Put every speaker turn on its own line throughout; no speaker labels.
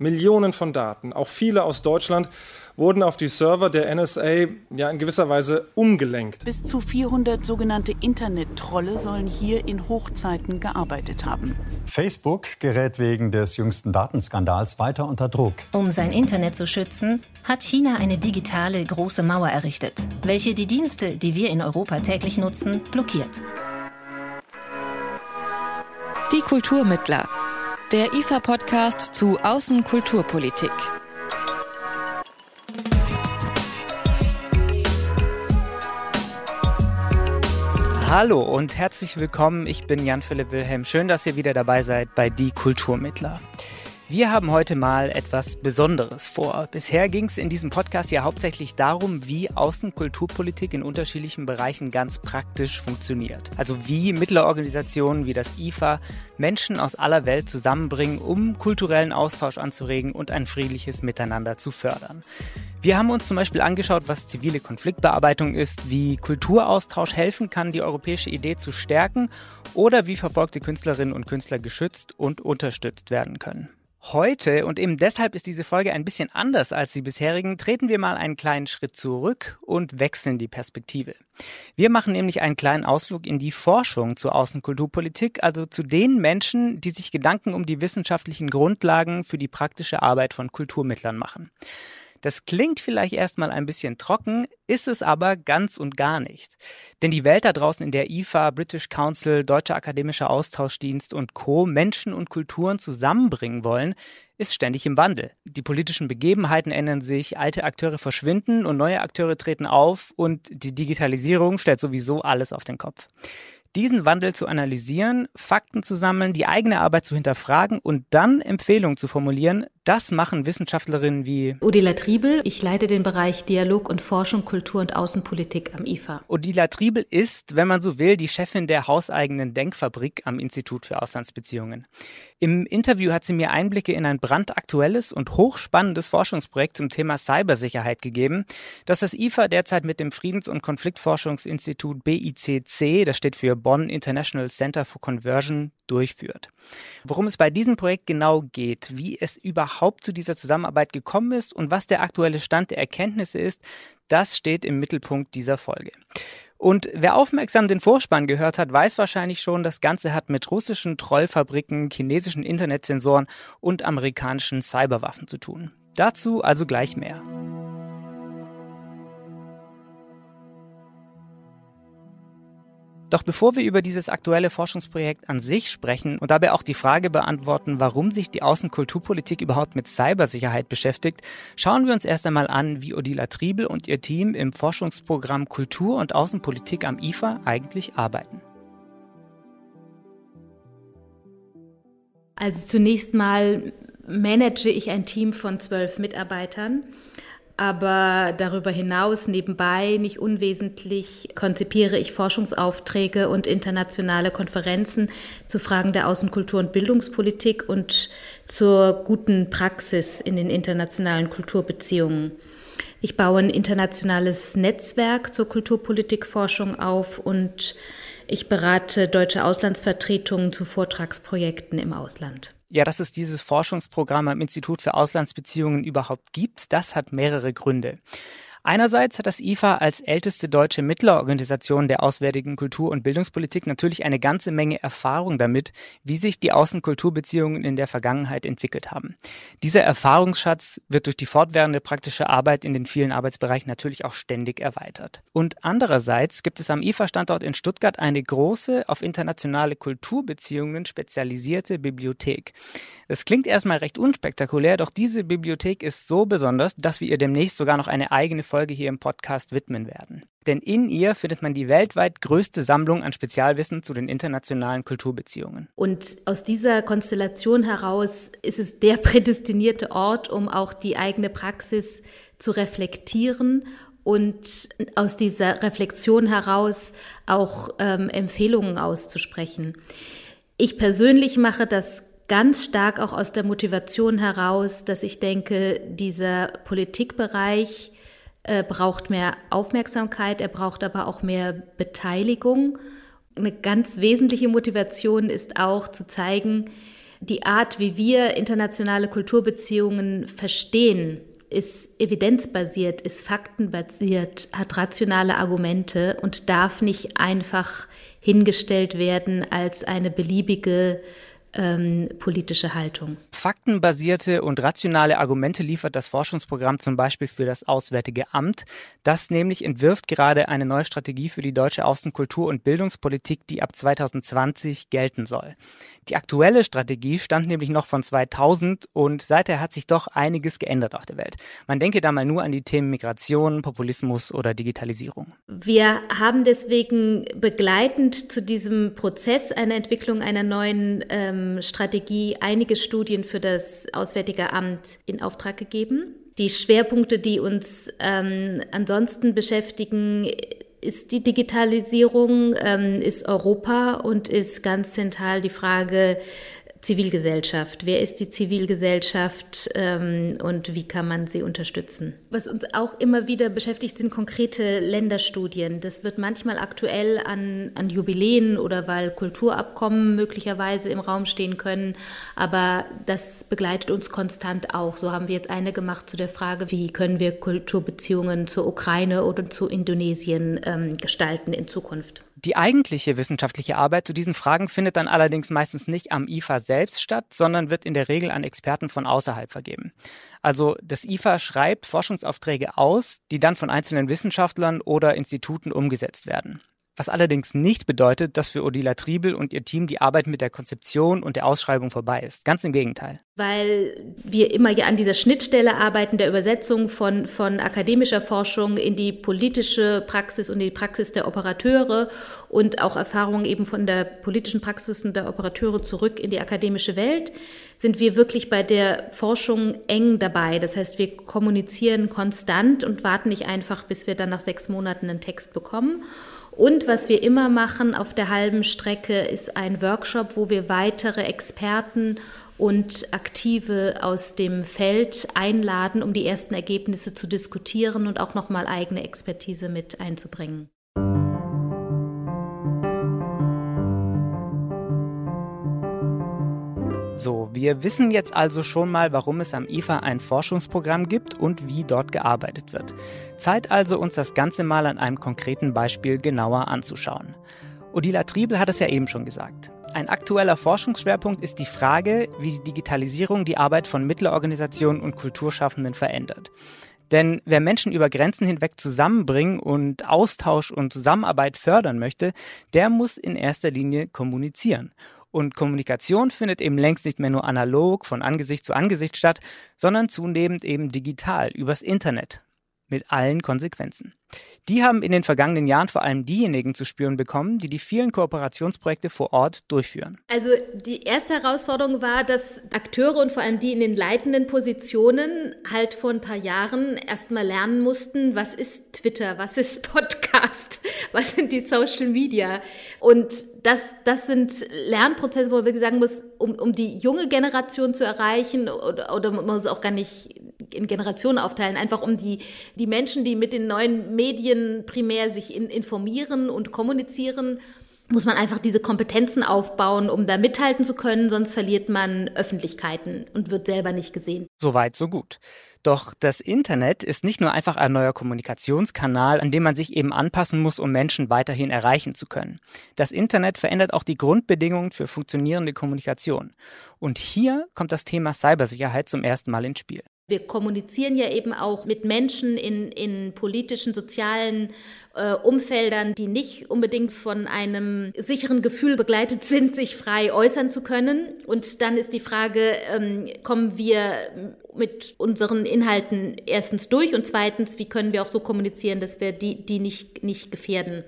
Millionen von Daten, auch viele aus Deutschland, wurden auf die Server der NSA ja in gewisser Weise umgelenkt.
Bis zu 400 sogenannte Internet-Trolle sollen hier in Hochzeiten gearbeitet haben.
Facebook gerät wegen des jüngsten Datenskandals weiter unter Druck.
Um sein Internet zu schützen, hat China eine digitale große Mauer errichtet, welche die Dienste, die wir in Europa täglich nutzen, blockiert.
Die Kulturmittler der IFA-Podcast zu Außenkulturpolitik.
Hallo und herzlich willkommen. Ich bin Jan-Philipp Wilhelm. Schön, dass ihr wieder dabei seid bei Die Kulturmittler. Wir haben heute mal etwas Besonderes vor. Bisher ging es in diesem Podcast ja hauptsächlich darum, wie Außenkulturpolitik in unterschiedlichen Bereichen ganz praktisch funktioniert. Also wie Mittlerorganisationen wie das IFA Menschen aus aller Welt zusammenbringen, um kulturellen Austausch anzuregen und ein friedliches Miteinander zu fördern. Wir haben uns zum Beispiel angeschaut, was zivile Konfliktbearbeitung ist, wie Kulturaustausch helfen kann, die europäische Idee zu stärken oder wie verfolgte Künstlerinnen und Künstler geschützt und unterstützt werden können. Heute, und eben deshalb ist diese Folge ein bisschen anders als die bisherigen, treten wir mal einen kleinen Schritt zurück und wechseln die Perspektive. Wir machen nämlich einen kleinen Ausflug in die Forschung zur Außenkulturpolitik, also zu den Menschen, die sich Gedanken um die wissenschaftlichen Grundlagen für die praktische Arbeit von Kulturmittlern machen. Das klingt vielleicht erstmal ein bisschen trocken, ist es aber ganz und gar nicht. Denn die Welt da draußen, in der IFA, British Council, Deutscher Akademischer Austauschdienst und Co. Menschen und Kulturen zusammenbringen wollen, ist ständig im Wandel. Die politischen Begebenheiten ändern sich, alte Akteure verschwinden und neue Akteure treten auf und die Digitalisierung stellt sowieso alles auf den Kopf diesen Wandel zu analysieren, Fakten zu sammeln, die eigene Arbeit zu hinterfragen und dann Empfehlungen zu formulieren, das machen Wissenschaftlerinnen wie
Odila Triebel. Ich leite den Bereich Dialog und Forschung, Kultur und Außenpolitik am IFA.
Odila Triebel ist, wenn man so will, die Chefin der hauseigenen Denkfabrik am Institut für Auslandsbeziehungen. Im Interview hat sie mir Einblicke in ein brandaktuelles und hochspannendes Forschungsprojekt zum Thema Cybersicherheit gegeben, das das IFA derzeit mit dem Friedens- und Konfliktforschungsinstitut BICC, das steht für Bonn International Center for Conversion, durchführt. Worum es bei diesem Projekt genau geht, wie es überhaupt zu dieser Zusammenarbeit gekommen ist und was der aktuelle Stand der Erkenntnisse ist, das steht im Mittelpunkt dieser Folge. Und wer aufmerksam den Vorspann gehört hat, weiß wahrscheinlich schon, das Ganze hat mit russischen Trollfabriken, chinesischen Internetsensoren und amerikanischen Cyberwaffen zu tun. Dazu also gleich mehr. Doch bevor wir über dieses aktuelle Forschungsprojekt an sich sprechen und dabei auch die Frage beantworten, warum sich die Außenkulturpolitik überhaupt mit Cybersicherheit beschäftigt, schauen wir uns erst einmal an, wie Odila Triebel und ihr Team im Forschungsprogramm Kultur und Außenpolitik am IFA eigentlich arbeiten.
Also zunächst mal manage ich ein Team von zwölf Mitarbeitern aber darüber hinaus nebenbei nicht unwesentlich konzipiere ich Forschungsaufträge und internationale Konferenzen zu Fragen der Außenkultur und Bildungspolitik und zur guten Praxis in den internationalen Kulturbeziehungen. Ich baue ein internationales Netzwerk zur Kulturpolitikforschung auf und ich berate deutsche Auslandsvertretungen zu Vortragsprojekten im Ausland.
Ja, dass es dieses Forschungsprogramm am Institut für Auslandsbeziehungen überhaupt gibt, das hat mehrere Gründe. Einerseits hat das IFA als älteste deutsche Mittlerorganisation der auswärtigen Kultur- und Bildungspolitik natürlich eine ganze Menge Erfahrung damit, wie sich die Außenkulturbeziehungen in der Vergangenheit entwickelt haben. Dieser Erfahrungsschatz wird durch die fortwährende praktische Arbeit in den vielen Arbeitsbereichen natürlich auch ständig erweitert. Und andererseits gibt es am IFA-Standort in Stuttgart eine große, auf internationale Kulturbeziehungen spezialisierte Bibliothek. Das klingt erstmal recht unspektakulär, doch diese Bibliothek ist so besonders, dass wir ihr demnächst sogar noch eine eigene Folge hier im Podcast widmen werden. Denn in ihr findet man die weltweit größte Sammlung an Spezialwissen zu den internationalen Kulturbeziehungen.
Und aus dieser Konstellation heraus ist es der prädestinierte Ort, um auch die eigene Praxis zu reflektieren und aus dieser Reflexion heraus auch ähm, Empfehlungen auszusprechen. Ich persönlich mache das ganz stark auch aus der Motivation heraus, dass ich denke, dieser Politikbereich äh, braucht mehr Aufmerksamkeit, er braucht aber auch mehr Beteiligung. Eine ganz wesentliche Motivation ist auch zu zeigen, Die Art, wie wir internationale Kulturbeziehungen verstehen, ist evidenzbasiert, ist faktenbasiert, hat rationale Argumente und darf nicht einfach hingestellt werden als eine beliebige ähm, politische Haltung.
Faktenbasierte und rationale Argumente liefert das Forschungsprogramm zum Beispiel für das Auswärtige Amt. Das nämlich entwirft gerade eine neue Strategie für die deutsche Außenkultur- und Bildungspolitik, die ab 2020 gelten soll. Die aktuelle Strategie stammt nämlich noch von 2000 und seither hat sich doch einiges geändert auf der Welt. Man denke da mal nur an die Themen Migration, Populismus oder Digitalisierung.
Wir haben deswegen begleitend zu diesem Prozess einer Entwicklung einer neuen ähm, Strategie einige Studien für das Auswärtige Amt in Auftrag gegeben. Die Schwerpunkte, die uns ähm, ansonsten beschäftigen, ist die Digitalisierung, ähm, ist Europa und ist ganz zentral die Frage, Zivilgesellschaft. Wer ist die Zivilgesellschaft ähm, und wie kann man sie unterstützen? Was uns auch immer wieder beschäftigt, sind konkrete Länderstudien. Das wird manchmal aktuell an, an Jubiläen oder weil Kulturabkommen möglicherweise im Raum stehen können. Aber das begleitet uns konstant auch. So haben wir jetzt eine gemacht zu der Frage, wie können wir Kulturbeziehungen zur Ukraine oder zu Indonesien ähm, gestalten in Zukunft.
Die eigentliche wissenschaftliche Arbeit zu diesen Fragen findet dann allerdings meistens nicht am IFA selbst statt, sondern wird in der Regel an Experten von außerhalb vergeben. Also das IFA schreibt Forschungsaufträge aus, die dann von einzelnen Wissenschaftlern oder Instituten umgesetzt werden was allerdings nicht bedeutet, dass für Odila Triebel und ihr Team die Arbeit mit der Konzeption und der Ausschreibung vorbei ist. Ganz im Gegenteil.
Weil wir immer an dieser Schnittstelle arbeiten, der Übersetzung von, von akademischer Forschung in die politische Praxis und die Praxis der Operateure und auch Erfahrungen eben von der politischen Praxis und der Operateure zurück in die akademische Welt, sind wir wirklich bei der Forschung eng dabei. Das heißt, wir kommunizieren konstant und warten nicht einfach, bis wir dann nach sechs Monaten einen Text bekommen. Und was wir immer machen auf der halben Strecke ist ein Workshop, wo wir weitere Experten und Aktive aus dem Feld einladen, um die ersten Ergebnisse zu diskutieren und auch nochmal eigene Expertise mit einzubringen.
So, wir wissen jetzt also schon mal, warum es am IFA ein Forschungsprogramm gibt und wie dort gearbeitet wird. Zeit also, uns das Ganze mal an einem konkreten Beispiel genauer anzuschauen. Odila Triebel hat es ja eben schon gesagt. Ein aktueller Forschungsschwerpunkt ist die Frage, wie die Digitalisierung die Arbeit von Mittlerorganisationen und Kulturschaffenden verändert. Denn wer Menschen über Grenzen hinweg zusammenbringen und Austausch und Zusammenarbeit fördern möchte, der muss in erster Linie kommunizieren. Und Kommunikation findet eben längst nicht mehr nur analog von Angesicht zu Angesicht statt, sondern zunehmend eben digital übers Internet mit allen Konsequenzen. Die haben in den vergangenen Jahren vor allem diejenigen zu spüren bekommen, die die vielen Kooperationsprojekte vor Ort durchführen.
Also die erste Herausforderung war, dass Akteure und vor allem die in den leitenden Positionen halt vor ein paar Jahren erstmal lernen mussten, was ist Twitter, was ist Podcast, was sind die Social Media. Und das, das sind Lernprozesse, wo wir sagen muss, um, um die junge Generation zu erreichen, oder, oder man muss auch gar nicht in Generationen aufteilen, einfach um die, die Menschen, die mit den neuen Medien primär sich in, informieren und kommunizieren, muss man einfach diese Kompetenzen aufbauen, um da mithalten zu können, sonst verliert man Öffentlichkeiten und wird selber nicht gesehen.
Soweit, so gut. Doch das Internet ist nicht nur einfach ein neuer Kommunikationskanal, an dem man sich eben anpassen muss, um Menschen weiterhin erreichen zu können. Das Internet verändert auch die Grundbedingungen für funktionierende Kommunikation. Und hier kommt das Thema Cybersicherheit zum ersten Mal ins Spiel.
Wir kommunizieren ja eben auch mit Menschen in, in politischen, sozialen äh, Umfeldern, die nicht unbedingt von einem sicheren Gefühl begleitet sind, sich frei äußern zu können. Und dann ist die Frage, ähm, kommen wir mit unseren Inhalten erstens durch und zweitens, wie können wir auch so kommunizieren, dass wir die, die nicht, nicht gefährden.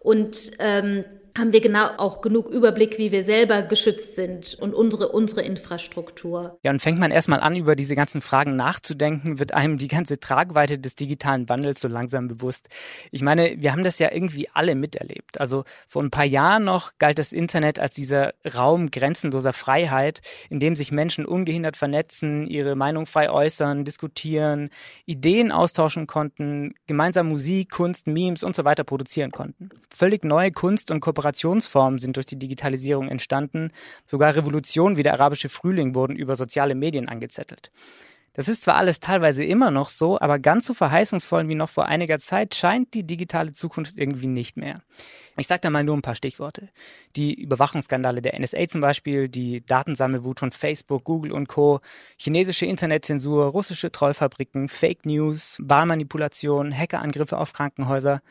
Und ähm, haben wir genau auch genug Überblick, wie wir selber geschützt sind und unsere, unsere Infrastruktur.
Ja, und fängt man erstmal an, über diese ganzen Fragen nachzudenken, wird einem die ganze Tragweite des digitalen Wandels so langsam bewusst. Ich meine, wir haben das ja irgendwie alle miterlebt. Also vor ein paar Jahren noch galt das Internet als dieser Raum grenzenloser Freiheit, in dem sich Menschen ungehindert vernetzen, ihre Meinung frei äußern, diskutieren, Ideen austauschen konnten, gemeinsam Musik, Kunst, Memes und so weiter produzieren konnten. Völlig neue Kunst und Kooperation Kooperationsformen sind durch die Digitalisierung entstanden. Sogar Revolutionen wie der arabische Frühling wurden über soziale Medien angezettelt. Das ist zwar alles teilweise immer noch so, aber ganz so verheißungsvoll wie noch vor einiger Zeit scheint die digitale Zukunft irgendwie nicht mehr. Ich sage da mal nur ein paar Stichworte. Die Überwachungsskandale der NSA zum Beispiel, die Datensammelwut von Facebook, Google und Co., chinesische Internetzensur, russische Trollfabriken, Fake News, Wahlmanipulation, Hackerangriffe auf Krankenhäuser.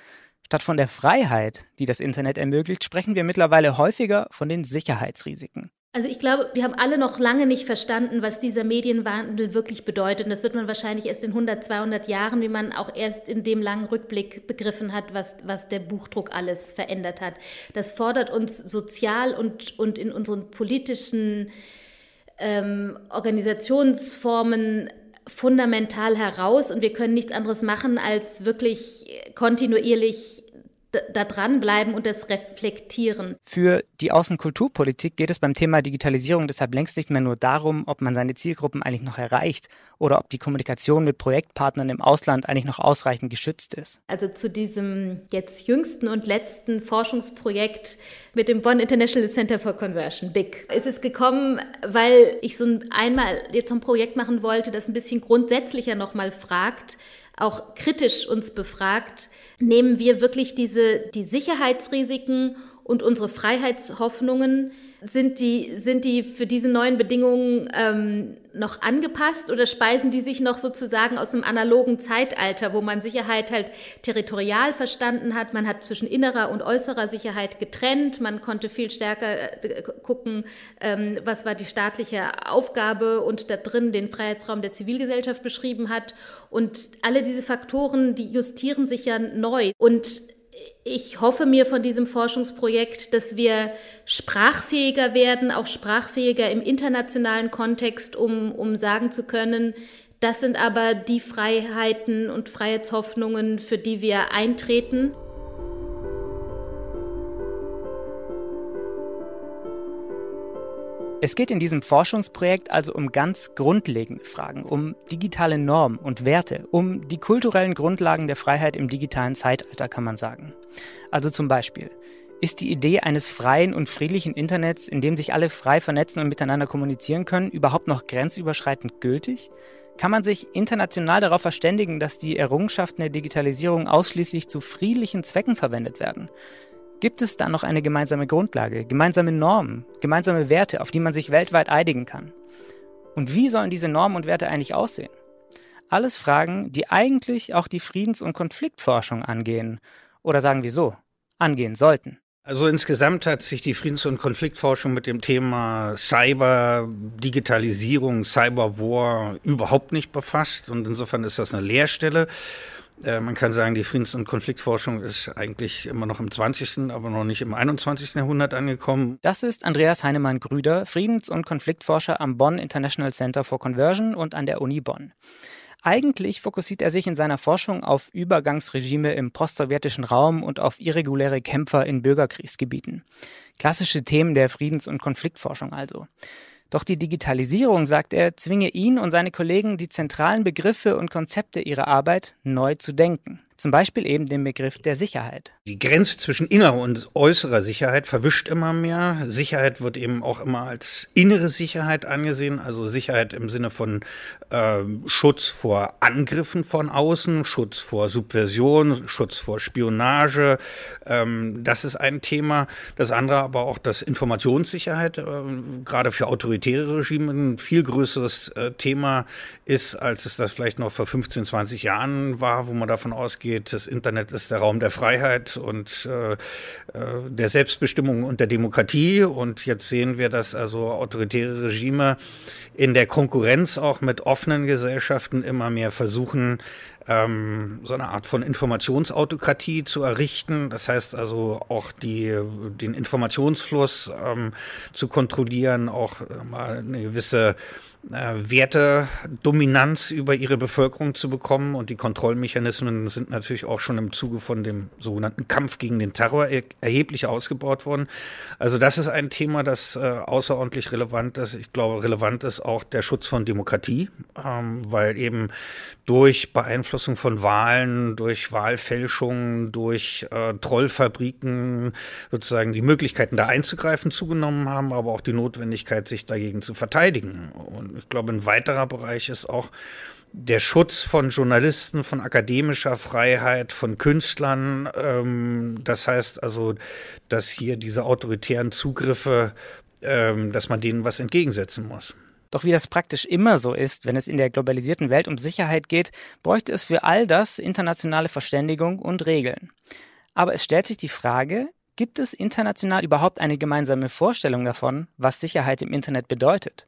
Statt von der Freiheit, die das Internet ermöglicht, sprechen wir mittlerweile häufiger von den Sicherheitsrisiken.
Also ich glaube, wir haben alle noch lange nicht verstanden, was dieser Medienwandel wirklich bedeutet. Und das wird man wahrscheinlich erst in 100, 200 Jahren, wie man auch erst in dem langen Rückblick begriffen hat, was, was der Buchdruck alles verändert hat. Das fordert uns sozial und, und in unseren politischen ähm, Organisationsformen fundamental heraus. Und wir können nichts anderes machen, als wirklich kontinuierlich da dranbleiben und das reflektieren.
Für die Außenkulturpolitik geht es beim Thema Digitalisierung deshalb längst nicht mehr nur darum, ob man seine Zielgruppen eigentlich noch erreicht oder ob die Kommunikation mit Projektpartnern im Ausland eigentlich noch ausreichend geschützt ist.
Also zu diesem jetzt jüngsten und letzten Forschungsprojekt mit dem Bonn International Center for Conversion, BIC, ist es gekommen, weil ich so einmal jetzt ein Projekt machen wollte, das ein bisschen grundsätzlicher nochmal fragt, auch kritisch uns befragt, nehmen wir wirklich diese, die Sicherheitsrisiken und unsere Freiheitshoffnungen sind die, sind die für diese neuen Bedingungen ähm, noch angepasst oder speisen die sich noch sozusagen aus einem analogen Zeitalter, wo man Sicherheit halt territorial verstanden hat? Man hat zwischen innerer und äußerer Sicherheit getrennt. Man konnte viel stärker äh, gucken, ähm, was war die staatliche Aufgabe und da drin den Freiheitsraum der Zivilgesellschaft beschrieben hat. Und alle diese Faktoren, die justieren sich ja neu. Und ich hoffe mir von diesem Forschungsprojekt, dass wir sprachfähiger werden, auch sprachfähiger im internationalen Kontext, um, um sagen zu können, das sind aber die Freiheiten und Freiheitshoffnungen, für die wir eintreten.
Es geht in diesem Forschungsprojekt also um ganz grundlegende Fragen, um digitale Normen und Werte, um die kulturellen Grundlagen der Freiheit im digitalen Zeitalter, kann man sagen. Also zum Beispiel, ist die Idee eines freien und friedlichen Internets, in dem sich alle frei vernetzen und miteinander kommunizieren können, überhaupt noch grenzüberschreitend gültig? Kann man sich international darauf verständigen, dass die Errungenschaften der Digitalisierung ausschließlich zu friedlichen Zwecken verwendet werden? Gibt es da noch eine gemeinsame Grundlage, gemeinsame Normen, gemeinsame Werte, auf die man sich weltweit einigen kann? Und wie sollen diese Normen und Werte eigentlich aussehen? Alles Fragen, die eigentlich auch die Friedens- und Konfliktforschung angehen. Oder sagen wir so, angehen sollten.
Also insgesamt hat sich die Friedens- und Konfliktforschung mit dem Thema Cyber, Digitalisierung, Cyberwar überhaupt nicht befasst. Und insofern ist das eine Leerstelle. Äh, man kann sagen, die Friedens- und Konfliktforschung ist eigentlich immer noch im 20., aber noch nicht im 21. Jahrhundert angekommen.
Das ist Andreas Heinemann-Grüder, Friedens- und Konfliktforscher am Bonn International Center for Conversion und an der Uni Bonn. Eigentlich fokussiert er sich in seiner Forschung auf Übergangsregime im postsowjetischen Raum und auf irreguläre Kämpfer in Bürgerkriegsgebieten. Klassische Themen der Friedens- und Konfliktforschung also. Doch die Digitalisierung, sagt er, zwinge ihn und seine Kollegen, die zentralen Begriffe und Konzepte ihrer Arbeit neu zu denken. Zum Beispiel eben den Begriff der Sicherheit.
Die Grenze zwischen innerer und äußerer Sicherheit verwischt immer mehr. Sicherheit wird eben auch immer als innere Sicherheit angesehen, also Sicherheit im Sinne von äh, Schutz vor Angriffen von außen, Schutz vor Subversion, Schutz vor Spionage. Ähm, das ist ein Thema. Das andere aber auch das Informationssicherheit, äh, gerade für autoritäre Regime ein viel größeres äh, Thema ist, als es das vielleicht noch vor 15, 20 Jahren war, wo man davon ausgeht, geht. Das Internet ist der Raum der Freiheit und äh, äh, der Selbstbestimmung und der Demokratie. Und jetzt sehen wir, dass also autoritäre Regime in der Konkurrenz auch mit offenen Gesellschaften immer mehr versuchen, ähm, so eine Art von Informationsautokratie zu errichten. Das heißt also auch die, den Informationsfluss ähm, zu kontrollieren, auch äh, mal eine gewisse äh, Wertedominanz über ihre Bevölkerung zu bekommen. Und die Kontrollmechanismen sind natürlich auch schon im Zuge von dem sogenannten Kampf gegen den Terror er erheblich ausgebaut worden. Also das ist ein Thema, das äh, außerordentlich relevant ist. Ich glaube, relevant ist auch der Schutz von Demokratie, ähm, weil eben durch Beeinflussung von Wahlen, durch Wahlfälschungen, durch äh, Trollfabriken sozusagen die Möglichkeiten da einzugreifen zugenommen haben, aber auch die Notwendigkeit, sich dagegen zu verteidigen. Und ich glaube, ein weiterer Bereich ist auch der Schutz von Journalisten, von akademischer Freiheit, von Künstlern. Ähm, das heißt also, dass hier diese autoritären Zugriffe, ähm, dass man denen was entgegensetzen muss.
Doch wie das praktisch immer so ist, wenn es in der globalisierten Welt um Sicherheit geht, bräuchte es für all das internationale Verständigung und Regeln. Aber es stellt sich die Frage, gibt es international überhaupt eine gemeinsame Vorstellung davon, was Sicherheit im Internet bedeutet?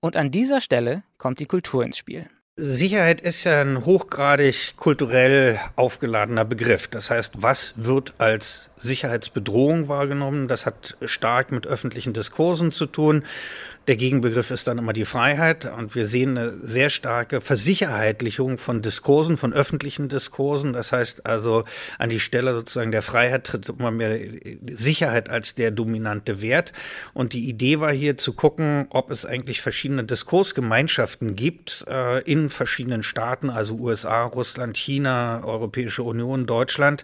Und an dieser Stelle kommt die Kultur ins Spiel.
Sicherheit ist ja ein hochgradig kulturell aufgeladener Begriff. Das heißt, was wird als Sicherheitsbedrohung wahrgenommen? Das hat stark mit öffentlichen Diskursen zu tun. Der Gegenbegriff ist dann immer die Freiheit. Und wir sehen eine sehr starke Versicherheitlichung von Diskursen, von öffentlichen Diskursen. Das heißt also, an die Stelle sozusagen der Freiheit tritt immer mehr Sicherheit als der dominante Wert. Und die Idee war hier zu gucken, ob es eigentlich verschiedene Diskursgemeinschaften gibt äh, in verschiedenen Staaten, also USA, Russland, China, Europäische Union, Deutschland,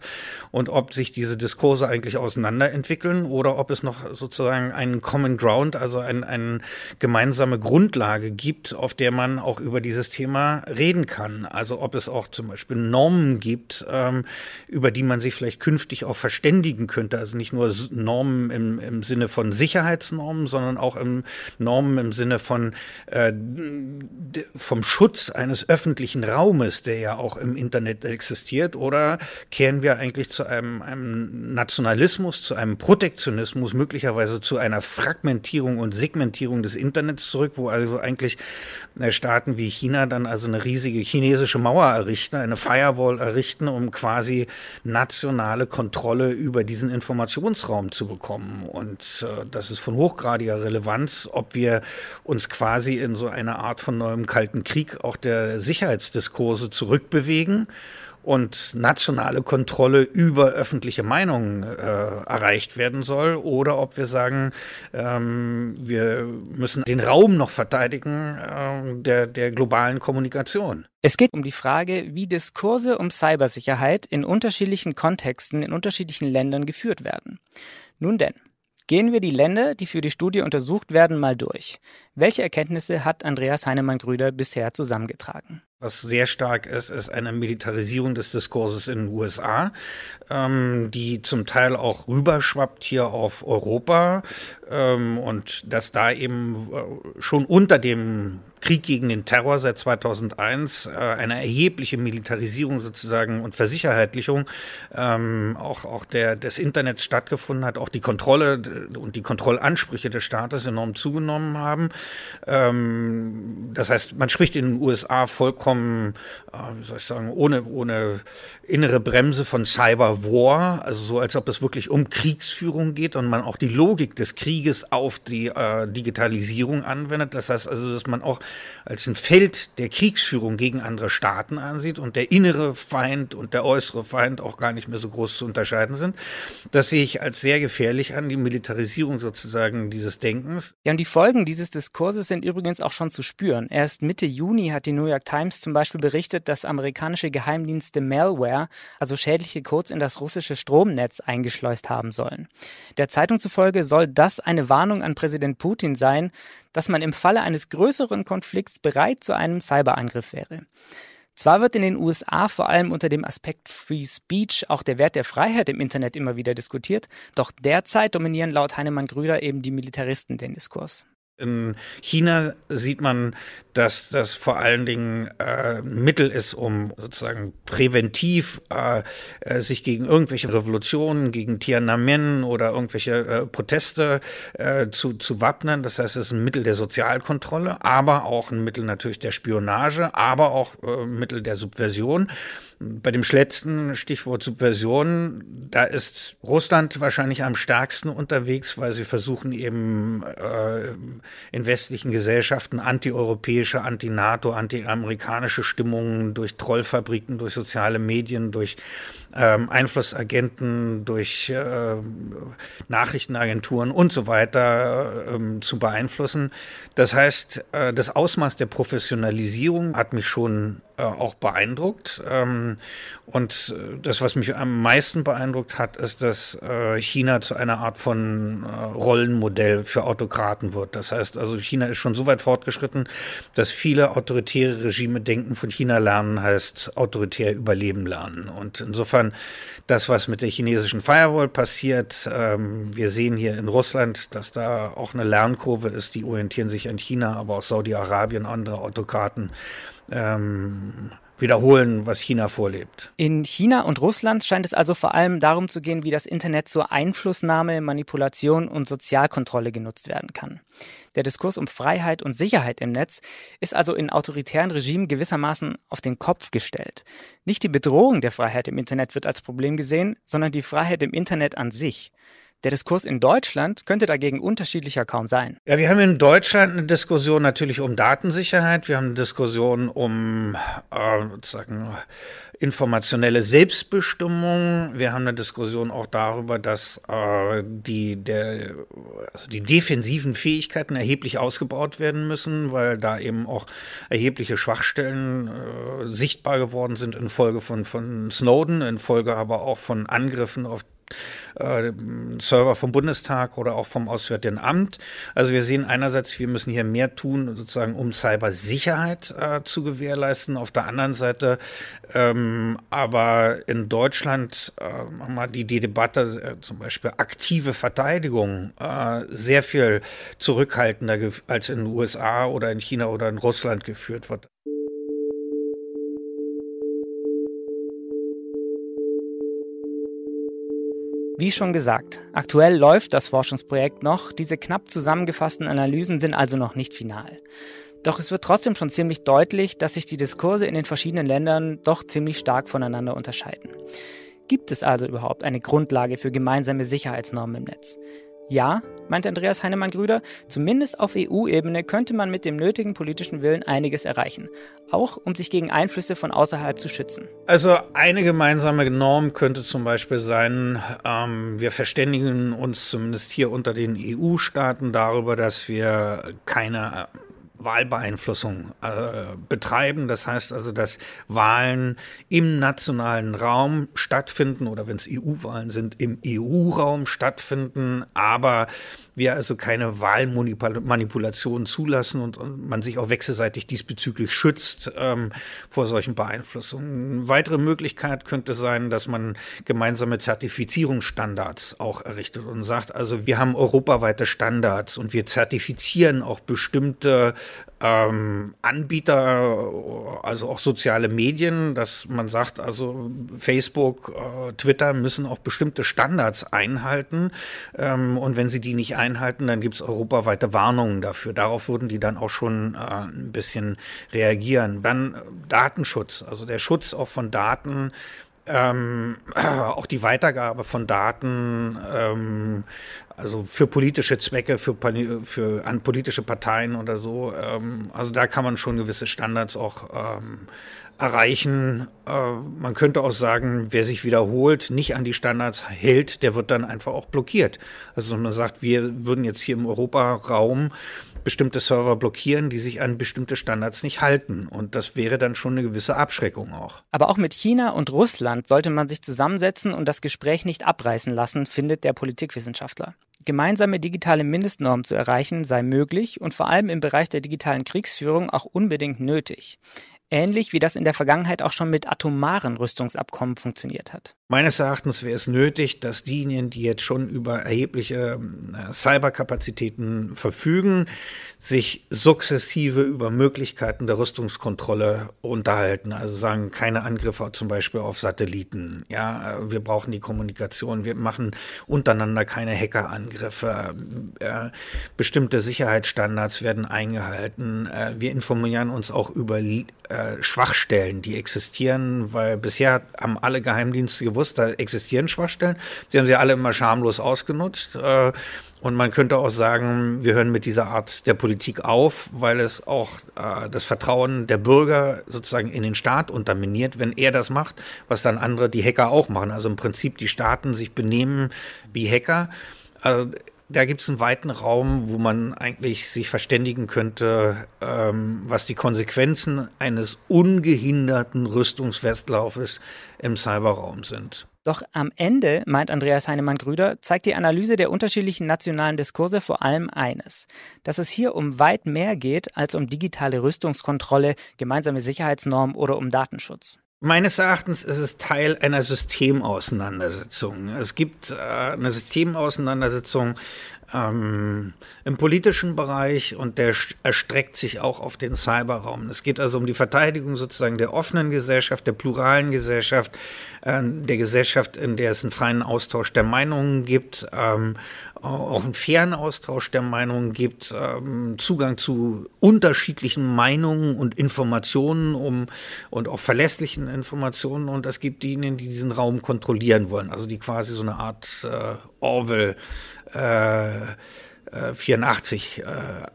und ob sich diese Diskurse eigentlich auseinanderentwickeln oder ob es noch sozusagen einen Common Ground, also ein, ein gemeinsame Grundlage gibt, auf der man auch über dieses Thema reden kann. Also ob es auch zum Beispiel Normen gibt, ähm, über die man sich vielleicht künftig auch verständigen könnte. Also nicht nur Normen im, im Sinne von Sicherheitsnormen, sondern auch im Normen im Sinne von äh, vom Schutz eines öffentlichen Raumes, der ja auch im Internet existiert. Oder kehren wir eigentlich zu einem, einem Nationalismus, zu einem Protektionismus, möglicherweise zu einer Fragmentierung und Segmentierung Entwicklung des Internets zurück, wo also eigentlich äh, Staaten wie China dann also eine riesige chinesische Mauer errichten, eine Firewall errichten, um quasi nationale Kontrolle über diesen Informationsraum zu bekommen. Und äh, das ist von hochgradiger Relevanz, ob wir uns quasi in so eine Art von neuem Kalten Krieg auch der Sicherheitsdiskurse zurückbewegen und nationale Kontrolle über öffentliche Meinungen äh, erreicht werden soll oder ob wir sagen, ähm, wir müssen den Raum noch verteidigen äh, der, der globalen Kommunikation.
Es geht um die Frage, wie Diskurse um Cybersicherheit in unterschiedlichen Kontexten in unterschiedlichen Ländern geführt werden. Nun denn, Gehen wir die Länder, die für die Studie untersucht werden, mal durch. Welche Erkenntnisse hat Andreas Heinemann-Grüder bisher zusammengetragen?
Was sehr stark ist, ist eine Militarisierung des Diskurses in den USA, ähm, die zum Teil auch rüberschwappt hier auf Europa ähm, und dass da eben äh, schon unter dem Krieg gegen den Terror seit 2001 äh, eine erhebliche Militarisierung sozusagen und Versicherheitlichung ähm, auch, auch der, des Internets stattgefunden hat, auch die Kontrolle und die Kontrollansprüche des Staates enorm zugenommen haben. Ähm, das heißt, man spricht in den USA vollkommen, äh, wie soll ich sagen, ohne, ohne innere Bremse von Cyber War, also so als ob es wirklich um Kriegsführung geht und man auch die Logik des Krieges auf die äh, Digitalisierung anwendet. Das heißt also, dass man auch als ein Feld der Kriegsführung gegen andere Staaten ansieht und der innere Feind und der äußere Feind auch gar nicht mehr so groß zu unterscheiden sind. Das sehe ich als sehr gefährlich an, die Militarisierung sozusagen dieses Denkens.
Ja, und die Folgen dieses Diskurses sind übrigens auch schon zu spüren. Erst Mitte Juni hat die New York Times zum Beispiel berichtet, dass amerikanische Geheimdienste Malware, also schädliche Codes in das russische Stromnetz eingeschleust haben sollen. Der Zeitung zufolge soll das eine Warnung an Präsident Putin sein, dass man im Falle eines größeren Konflikts bereit zu einem Cyberangriff wäre. Zwar wird in den USA vor allem unter dem Aspekt Free Speech auch der Wert der Freiheit im Internet immer wieder diskutiert, doch derzeit dominieren laut Heinemann Grüder eben die Militaristen den Diskurs.
In China sieht man, dass das vor allen Dingen äh, Mittel ist, um sozusagen präventiv äh, äh, sich gegen irgendwelche Revolutionen, gegen Tiananmen oder irgendwelche äh, Proteste äh, zu, zu wappnen. Das heißt, es ist ein Mittel der Sozialkontrolle, aber auch ein Mittel natürlich der Spionage, aber auch äh, Mittel der Subversion. Bei dem letzten Stichwort Subversion, da ist Russland wahrscheinlich am stärksten unterwegs, weil sie versuchen eben äh, in westlichen Gesellschaften antieuropäische, anti-NATO, anti-amerikanische Stimmungen durch Trollfabriken, durch soziale Medien, durch ähm, Einflussagenten, durch äh, Nachrichtenagenturen und so weiter ähm, zu beeinflussen. Das heißt, äh, das Ausmaß der Professionalisierung hat mich schon äh, auch beeindruckt. Ähm, und äh, das, was mich am meisten beeindruckt hat, ist, dass äh, China zu einer Art von äh, Rollenmodell für Autokraten wird. Das heißt also, China ist schon so weit fortgeschritten, dass viele autoritäre Regime denken, von China lernen heißt autoritär überleben lernen. Und insofern das, was mit der chinesischen Firewall passiert, ähm, wir sehen hier in Russland, dass da auch eine Lernkurve ist, die orientieren sich an China, aber auch Saudi-Arabien, andere Autokraten ähm, wiederholen, was China vorlebt.
In China und Russland scheint es also vor allem darum zu gehen, wie das Internet zur Einflussnahme, Manipulation und Sozialkontrolle genutzt werden kann. Der Diskurs um Freiheit und Sicherheit im Netz ist also in autoritären Regimen gewissermaßen auf den Kopf gestellt. Nicht die Bedrohung der Freiheit im Internet wird als Problem gesehen, sondern die Freiheit im Internet an sich. Der Diskurs in Deutschland könnte dagegen unterschiedlicher kaum sein.
Ja, wir haben in Deutschland eine Diskussion natürlich um Datensicherheit. Wir haben eine Diskussion um äh, sozusagen informationelle Selbstbestimmung. Wir haben eine Diskussion auch darüber, dass äh, die, der, also die defensiven Fähigkeiten erheblich ausgebaut werden müssen, weil da eben auch erhebliche Schwachstellen äh, sichtbar geworden sind infolge von, von Snowden, infolge aber auch von Angriffen auf äh, Server vom Bundestag oder auch vom Auswärtigen Amt. Also wir sehen einerseits, wir müssen hier mehr tun, sozusagen, um Cybersicherheit äh, zu gewährleisten. Auf der anderen Seite ähm, aber in Deutschland äh, haben wir die, die Debatte, äh, zum Beispiel aktive Verteidigung, äh, sehr viel zurückhaltender als in den USA oder in China oder in Russland geführt wird.
Wie schon gesagt, aktuell läuft das Forschungsprojekt noch, diese knapp zusammengefassten Analysen sind also noch nicht final. Doch es wird trotzdem schon ziemlich deutlich, dass sich die Diskurse in den verschiedenen Ländern doch ziemlich stark voneinander unterscheiden. Gibt es also überhaupt eine Grundlage für gemeinsame Sicherheitsnormen im Netz? Ja, meint Andreas Heinemann-Grüder, zumindest auf EU-Ebene könnte man mit dem nötigen politischen Willen einiges erreichen, auch um sich gegen Einflüsse von außerhalb zu schützen.
Also eine gemeinsame Norm könnte zum Beispiel sein, ähm, wir verständigen uns zumindest hier unter den EU-Staaten darüber, dass wir keine Wahlbeeinflussung äh, betreiben. Das heißt also, dass Wahlen im nationalen Raum stattfinden oder wenn es EU-Wahlen sind, im EU-Raum stattfinden, aber wir also keine Wahlmanipulation zulassen und, und, man sich auch wechselseitig diesbezüglich schützt ähm, vor solchen Beeinflussungen. Eine weitere Möglichkeit könnte sein, dass man gemeinsame Zertifizierungsstandards auch errichtet und sagt, also wir haben europaweite Standards und wir zertifizieren auch bestimmte ähm, Anbieter, also auch soziale Medien, dass man sagt, also Facebook, äh, Twitter müssen auch bestimmte Standards einhalten ähm, und wenn sie die nicht einhalten, dann gibt es europaweite Warnungen dafür. Darauf würden die dann auch schon äh, ein bisschen reagieren. Dann Datenschutz, also der Schutz auch von Daten ähm, auch die Weitergabe von Daten, ähm, also für politische Zwecke, für, für an politische Parteien oder so. Ähm, also da kann man schon gewisse Standards auch ähm, erreichen. Äh, man könnte auch sagen, wer sich wiederholt, nicht an die Standards hält, der wird dann einfach auch blockiert. Also man sagt, wir würden jetzt hier im Europaraum bestimmte Server blockieren, die sich an bestimmte Standards nicht halten. Und das wäre dann schon eine gewisse Abschreckung auch.
Aber auch mit China und Russland sollte man sich zusammensetzen und das Gespräch nicht abreißen lassen, findet der Politikwissenschaftler. Gemeinsame digitale Mindestnormen zu erreichen sei möglich und vor allem im Bereich der digitalen Kriegsführung auch unbedingt nötig. Ähnlich wie das in der Vergangenheit auch schon mit atomaren Rüstungsabkommen funktioniert hat.
Meines Erachtens wäre es nötig, dass diejenigen, die jetzt schon über erhebliche äh, Cyberkapazitäten verfügen, sich sukzessive über Möglichkeiten der Rüstungskontrolle unterhalten. Also sagen, keine Angriffe zum Beispiel auf Satelliten. Ja, äh, wir brauchen die Kommunikation. Wir machen untereinander keine Hackerangriffe. Äh, bestimmte Sicherheitsstandards werden eingehalten. wir informieren uns auch über Schwachstellen, die existieren, weil bisher haben alle Geheimdienste gewusst, da existieren Schwachstellen. Sie haben sie alle immer schamlos ausgenutzt. Äh, und man könnte auch sagen, wir hören mit dieser Art der Politik auf, weil es auch äh, das Vertrauen der Bürger sozusagen in den Staat unterminiert, wenn er das macht, was dann andere, die Hacker auch machen. Also im Prinzip die Staaten sich benehmen wie Hacker. Also da gibt es einen weiten Raum, wo man eigentlich sich verständigen könnte, ähm, was die Konsequenzen eines ungehinderten Rüstungswestlaufes im Cyberraum sind.
Doch am Ende, meint Andreas Heinemann-Grüder, zeigt die Analyse der unterschiedlichen nationalen Diskurse vor allem eines, dass es hier um weit mehr geht als um digitale Rüstungskontrolle, gemeinsame Sicherheitsnormen oder um Datenschutz.
Meines Erachtens ist es Teil einer Systemauseinandersetzung. Es gibt äh, eine Systemauseinandersetzung ähm, im politischen Bereich und der erstreckt sich auch auf den Cyberraum. Es geht also um die Verteidigung sozusagen der offenen Gesellschaft, der pluralen Gesellschaft, äh, der Gesellschaft, in der es einen freien Austausch der Meinungen gibt, ähm, auch einen fairen Austausch der Meinungen gibt, ähm, Zugang zu unterschiedlichen Meinungen und Informationen um, und auch verlässlichen Informationen. Und es gibt diejenigen, die diesen Raum kontrollieren wollen, also die quasi so eine Art äh, Orwell 84 äh,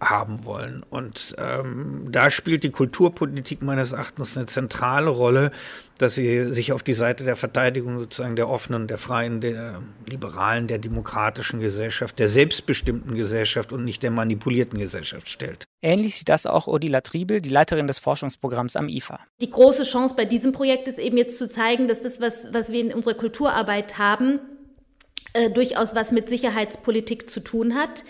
haben wollen. Und ähm, da spielt die Kulturpolitik meines Erachtens eine zentrale Rolle, dass sie sich auf die Seite der Verteidigung sozusagen der offenen, der freien, der liberalen, der demokratischen Gesellschaft, der selbstbestimmten Gesellschaft und nicht der manipulierten Gesellschaft stellt.
Ähnlich sieht das auch Odila Triebel, die Leiterin des Forschungsprogramms am IFA.
Die große Chance bei diesem Projekt ist eben jetzt zu zeigen, dass das, was, was wir in unserer Kulturarbeit haben, äh, durchaus was mit Sicherheitspolitik zu tun hat.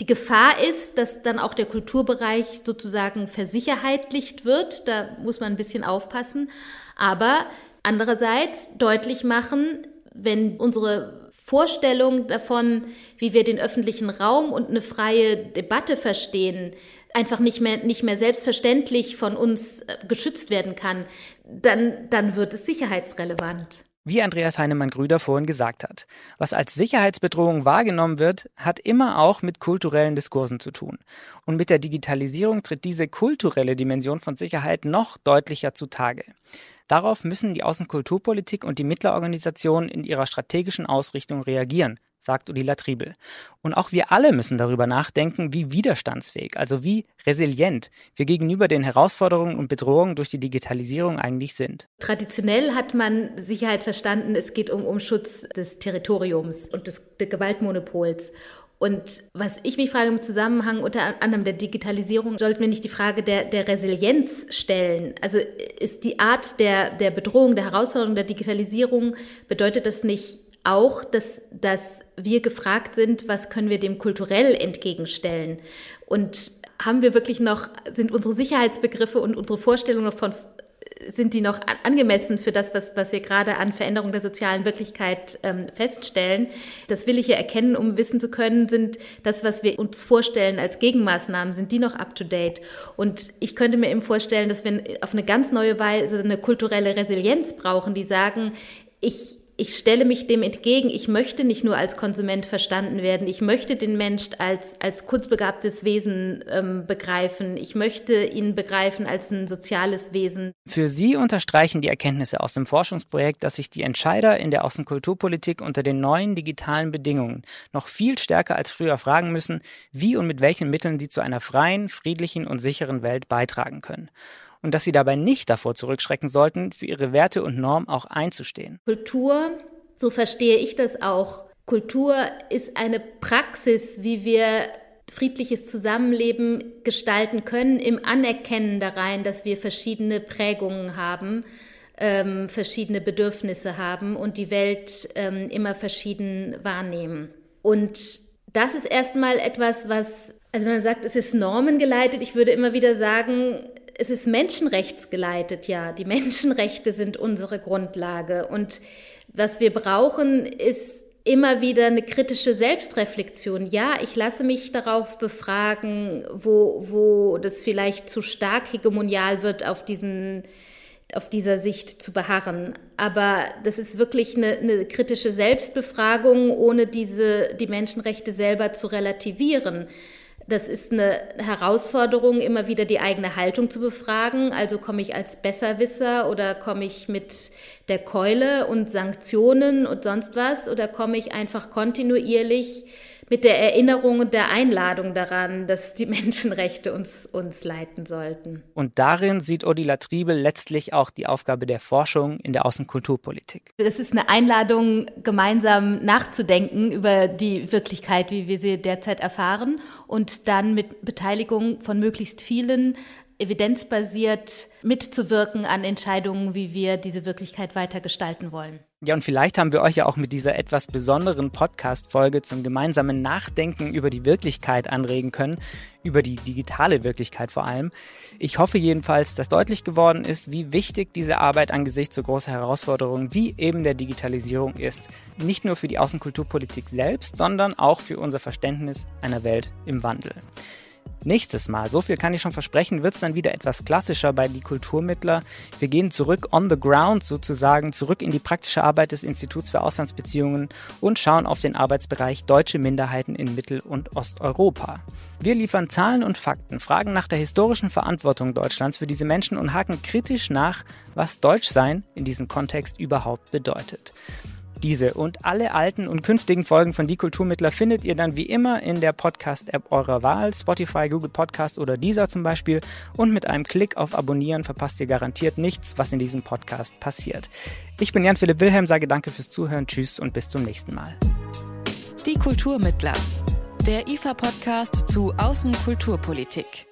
Die Gefahr ist, dass dann auch der Kulturbereich sozusagen versicherheitlicht wird. Da muss man ein bisschen aufpassen. Aber andererseits deutlich machen, wenn unsere Vorstellung davon, wie wir den öffentlichen Raum und eine freie Debatte verstehen, einfach nicht mehr, nicht mehr selbstverständlich von uns äh, geschützt werden kann, dann, dann wird es sicherheitsrelevant.
Wie Andreas Heinemann-Grüder vorhin gesagt hat, was als Sicherheitsbedrohung wahrgenommen wird, hat immer auch mit kulturellen Diskursen zu tun. Und mit der Digitalisierung tritt diese kulturelle Dimension von Sicherheit noch deutlicher zutage. Darauf müssen die Außenkulturpolitik und die Mittlerorganisationen in ihrer strategischen Ausrichtung reagieren, sagt Udila Triebel. Und auch wir alle müssen darüber nachdenken, wie widerstandsfähig, also wie resilient wir gegenüber den Herausforderungen und Bedrohungen durch die Digitalisierung eigentlich sind.
Traditionell hat man Sicherheit verstanden, es geht um, um Schutz des Territoriums und des, des Gewaltmonopols. Und was ich mich frage im Zusammenhang unter anderem der Digitalisierung, sollten wir nicht die Frage der, der Resilienz stellen? Also ist die Art der, der Bedrohung, der Herausforderung der Digitalisierung, bedeutet das nicht auch, dass, dass wir gefragt sind, was können wir dem kulturell entgegenstellen? Und haben wir wirklich noch, sind unsere Sicherheitsbegriffe und unsere Vorstellungen davon, sind die noch angemessen für das, was, was wir gerade an Veränderung der sozialen Wirklichkeit ähm, feststellen? Das will ich ja erkennen, um wissen zu können, sind das, was wir uns vorstellen als Gegenmaßnahmen, sind die noch up-to-date? Und ich könnte mir eben vorstellen, dass wir auf eine ganz neue Weise eine kulturelle Resilienz brauchen, die sagen, ich ich stelle mich dem entgegen, ich möchte nicht nur als Konsument verstanden werden, ich möchte den Mensch als, als kunstbegabtes Wesen ähm, begreifen, ich möchte ihn begreifen als ein soziales Wesen.
Für Sie unterstreichen die Erkenntnisse aus dem Forschungsprojekt, dass sich die Entscheider in der Außenkulturpolitik unter den neuen digitalen Bedingungen noch viel stärker als früher fragen müssen, wie und mit welchen Mitteln sie zu einer freien, friedlichen und sicheren Welt beitragen können und dass sie dabei nicht davor zurückschrecken sollten, für ihre Werte und Normen auch einzustehen.
Kultur, so verstehe ich das auch, Kultur ist eine Praxis, wie wir friedliches Zusammenleben gestalten können, im Anerkennen darein, dass wir verschiedene Prägungen haben, ähm, verschiedene Bedürfnisse haben und die Welt ähm, immer verschieden wahrnehmen. Und das ist erstmal etwas, was, also man sagt, es ist normengeleitet. Ich würde immer wieder sagen, es ist menschenrechtsgeleitet, ja. Die Menschenrechte sind unsere Grundlage. Und was wir brauchen, ist immer wieder eine kritische Selbstreflexion. Ja, ich lasse mich darauf befragen, wo, wo das vielleicht zu stark hegemonial wird, auf, diesen, auf dieser Sicht zu beharren. Aber das ist wirklich eine, eine kritische Selbstbefragung, ohne diese, die Menschenrechte selber zu relativieren Das ist eine Herausforderung, immer wieder die eigene Haltung zu befragen. Also komme ich als Besserwisser oder komme ich mit der Keule und Sanktionen und sonst was oder komme ich einfach kontinuierlich mit der Erinnerung und der Einladung daran, dass die Menschenrechte uns, uns leiten sollten.
Und darin sieht Odila Triebel letztlich auch die Aufgabe der Forschung in der Außenkulturpolitik.
Es ist eine Einladung, gemeinsam nachzudenken über die Wirklichkeit, wie wir sie derzeit erfahren und dann mit Beteiligung von möglichst vielen evidenzbasiert mitzuwirken an Entscheidungen, wie wir diese Wirklichkeit weiter gestalten wollen.
Ja, und vielleicht haben wir euch ja auch mit dieser etwas besonderen Podcast-Folge zum gemeinsamen Nachdenken über die Wirklichkeit anregen können, über die digitale Wirklichkeit vor allem. Ich hoffe jedenfalls, dass deutlich geworden ist, wie wichtig diese Arbeit angesichts so großer Herausforderungen wie eben der Digitalisierung ist. Nicht nur für die Außenkulturpolitik selbst, sondern auch für unser Verständnis einer Welt im Wandel. Nächstes Mal, so viel kann ich schon versprechen, wird es dann wieder etwas klassischer bei die Kulturmittler. Wir gehen zurück on the ground sozusagen, zurück in die praktische Arbeit des Instituts für Auslandsbeziehungen und schauen auf den Arbeitsbereich deutsche Minderheiten in Mittel- und Osteuropa. Wir liefern Zahlen und Fakten, fragen nach der historischen Verantwortung Deutschlands für diese Menschen und haken kritisch nach, was Deutschsein in diesem Kontext überhaupt bedeutet. Diese und alle alten und künftigen Folgen von Die Kulturmittler findet ihr dann wie immer in der Podcast-App eurer Wahl, Spotify, Google Podcast oder Deezer zum Beispiel. Und mit einem Klick auf Abonnieren verpasst ihr garantiert nichts, was in diesem Podcast passiert. Ich bin Jan-Philipp Wilhelm, sage danke fürs Zuhören, tschüss und bis zum nächsten Mal.
Die Kulturmittler, der IFA-Podcast zu Außenkulturpolitik.